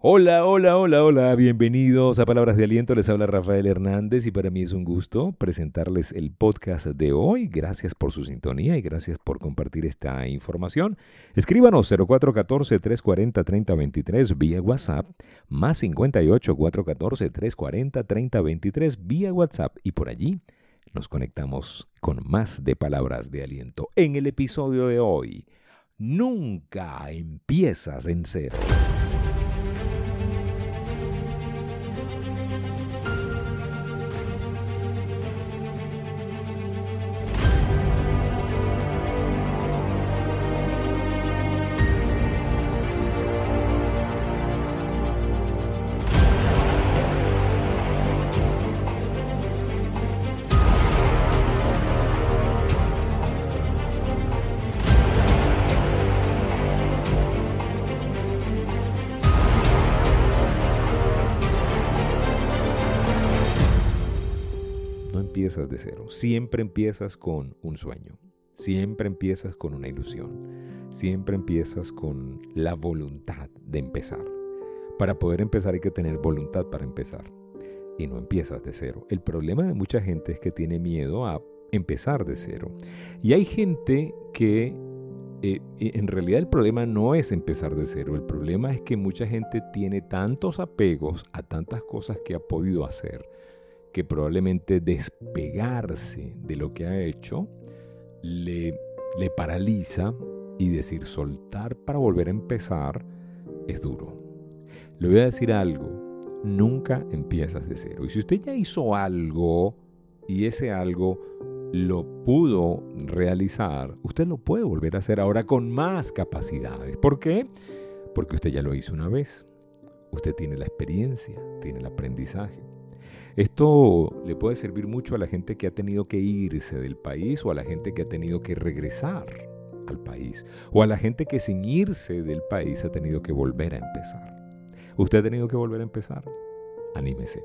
Hola, hola, hola, hola, bienvenidos a Palabras de Aliento, les habla Rafael Hernández y para mí es un gusto presentarles el podcast de hoy. Gracias por su sintonía y gracias por compartir esta información. Escríbanos 0414-340-3023 vía WhatsApp, más 58-414-340-3023 vía WhatsApp y por allí nos conectamos con más de Palabras de Aliento. En el episodio de hoy, nunca empiezas en cero. Empiezas de cero, siempre empiezas con un sueño, siempre empiezas con una ilusión, siempre empiezas con la voluntad de empezar. Para poder empezar hay que tener voluntad para empezar y no empiezas de cero. El problema de mucha gente es que tiene miedo a empezar de cero. Y hay gente que eh, en realidad el problema no es empezar de cero, el problema es que mucha gente tiene tantos apegos a tantas cosas que ha podido hacer que probablemente despegarse de lo que ha hecho le, le paraliza y decir soltar para volver a empezar es duro. Le voy a decir algo, nunca empiezas de cero. Y si usted ya hizo algo y ese algo lo pudo realizar, usted lo puede volver a hacer ahora con más capacidades. ¿Por qué? Porque usted ya lo hizo una vez. Usted tiene la experiencia, tiene el aprendizaje. Esto le puede servir mucho a la gente que ha tenido que irse del país o a la gente que ha tenido que regresar al país o a la gente que sin irse del país ha tenido que volver a empezar. ¿Usted ha tenido que volver a empezar? Anímese.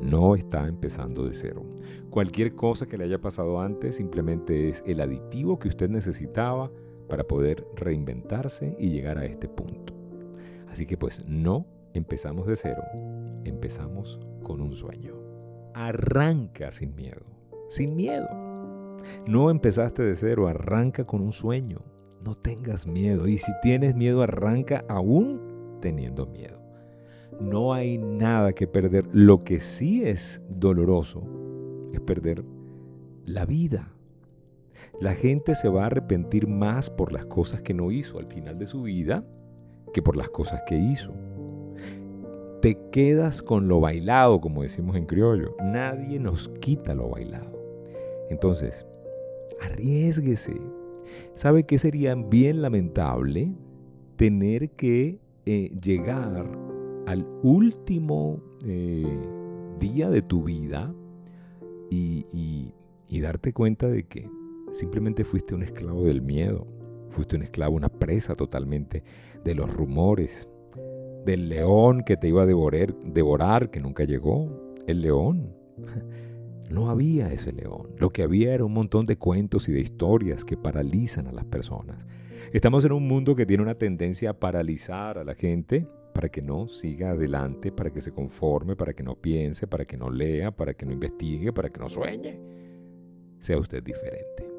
No está empezando de cero. Cualquier cosa que le haya pasado antes simplemente es el aditivo que usted necesitaba para poder reinventarse y llegar a este punto. Así que pues no empezamos de cero, empezamos con un sueño. Arranca sin miedo, sin miedo. No empezaste de cero, arranca con un sueño. No tengas miedo. Y si tienes miedo, arranca aún teniendo miedo. No hay nada que perder. Lo que sí es doloroso es perder la vida. La gente se va a arrepentir más por las cosas que no hizo al final de su vida que por las cosas que hizo te quedas con lo bailado, como decimos en criollo. Nadie nos quita lo bailado. Entonces, arriesguese. ¿Sabe qué sería bien lamentable? Tener que eh, llegar al último eh, día de tu vida y, y darte cuenta de que simplemente fuiste un esclavo del miedo, fuiste un esclavo, una presa totalmente de los rumores, del león que te iba a devorar, devorar, que nunca llegó. El león. No había ese león. Lo que había era un montón de cuentos y de historias que paralizan a las personas. Estamos en un mundo que tiene una tendencia a paralizar a la gente para que no siga adelante, para que se conforme, para que no piense, para que no lea, para que no investigue, para que no sueñe. Sea usted diferente.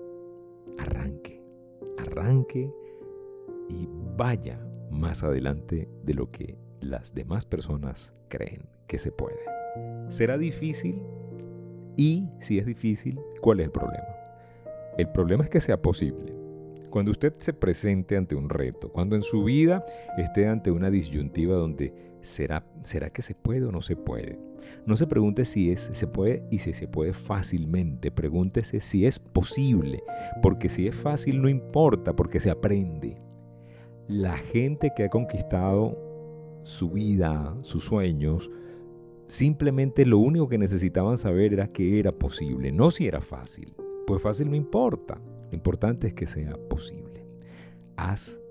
Arranque, arranque y vaya más adelante de lo que las demás personas creen que se puede. ¿Será difícil? Y si es difícil, ¿cuál es el problema? El problema es que sea posible. Cuando usted se presente ante un reto, cuando en su vida esté ante una disyuntiva donde será, será que se puede o no se puede, no se pregunte si es, se puede y si se puede fácilmente, pregúntese si es posible, porque si es fácil no importa, porque se aprende la gente que ha conquistado su vida, sus sueños, simplemente lo único que necesitaban saber era que era posible, no si era fácil. Pues fácil no importa, lo importante es que sea posible. Haz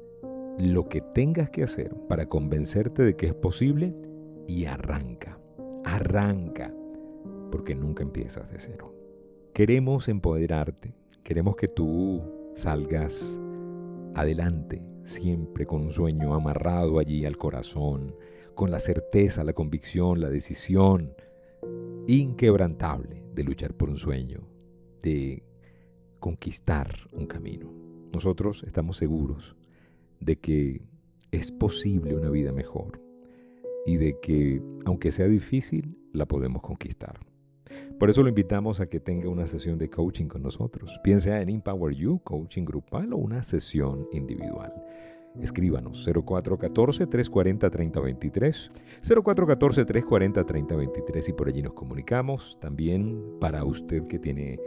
lo que tengas que hacer para convencerte de que es posible y arranca, arranca, porque nunca empiezas de cero. Queremos empoderarte, queremos que tú salgas adelante, siempre con un sueño amarrado allí al corazón, con la certeza, la convicción, la decisión inquebrantable de luchar por un sueño, de conquistar un camino. Nosotros estamos seguros de que es posible una vida mejor y de que, aunque sea difícil, la podemos conquistar. Por eso lo invitamos a que tenga una sesión de coaching con nosotros, piense en Empower You, coaching grupal o una sesión individual. Escríbanos 0414-340-3023, 0414-340-3023 y por allí nos comunicamos. También para usted que tiene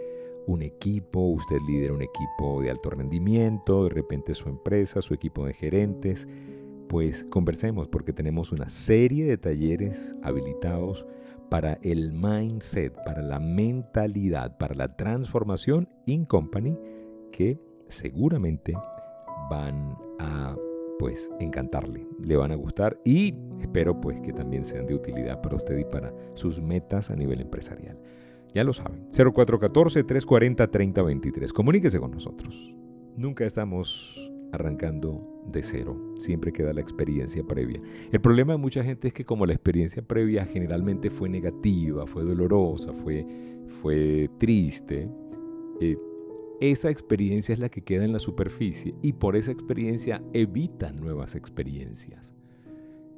un equipo, usted lidera un equipo de alto rendimiento, de repente su empresa, su equipo de gerentes, pues conversemos porque tenemos una serie de talleres habilitados para el mindset, para la mentalidad, para la transformación in company que seguramente van a pues encantarle, le van a gustar y espero pues que también sean de utilidad para usted y para sus metas a nivel empresarial. Ya lo saben, 0414-340-3023. Comuníquese con nosotros. Nunca estamos arrancando de cero, siempre queda la experiencia previa. El problema de mucha gente es que como la experiencia previa generalmente fue negativa, fue dolorosa, fue, fue triste, eh, esa experiencia es la que queda en la superficie y por esa experiencia evita nuevas experiencias.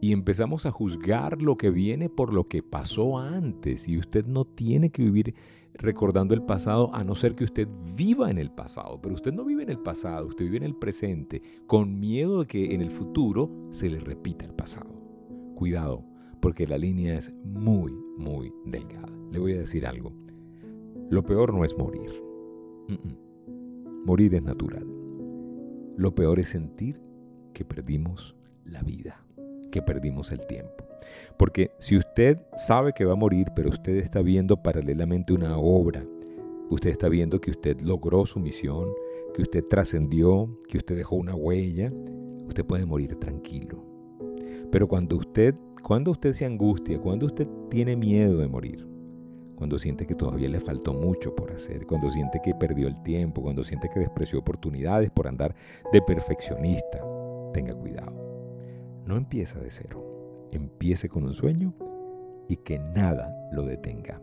Y empezamos a juzgar lo que viene por lo que pasó antes y usted no tiene que vivir recordando el pasado a no ser que usted viva en el pasado. Pero usted no vive en el pasado, usted vive en el presente con miedo de que en el futuro se le repita el pasado. Cuidado, porque la línea es muy, muy delgada. Le voy a decir algo. Lo peor no es morir. Morir es natural. Lo peor es sentir que perdimos la vida, que perdimos el tiempo. Porque si usted sabe que va a morir, pero usted está viendo paralelamente una obra, usted está viendo que usted logró su misión, que usted trascendió, que usted dejó una huella, usted puede morir tranquilo. Pero cuando usted, cuando usted se angustia, cuando usted tiene miedo de morir, cuando siente que todavía le faltó mucho por hacer, cuando siente que perdió el tiempo, cuando siente que despreció oportunidades por andar de perfeccionista, tenga cuidado. No empieza de cero, empiece con un sueño y que nada lo detenga.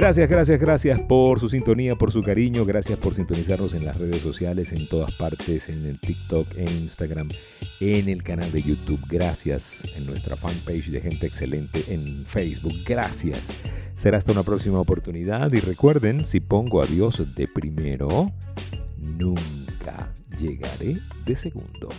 Gracias, gracias, gracias por su sintonía, por su cariño, gracias por sintonizarnos en las redes sociales, en todas partes, en el TikTok, en Instagram, en el canal de YouTube. Gracias en nuestra fanpage de Gente Excelente en Facebook. Gracias. Será hasta una próxima oportunidad y recuerden, si pongo a Dios de primero, nunca llegaré de segundo.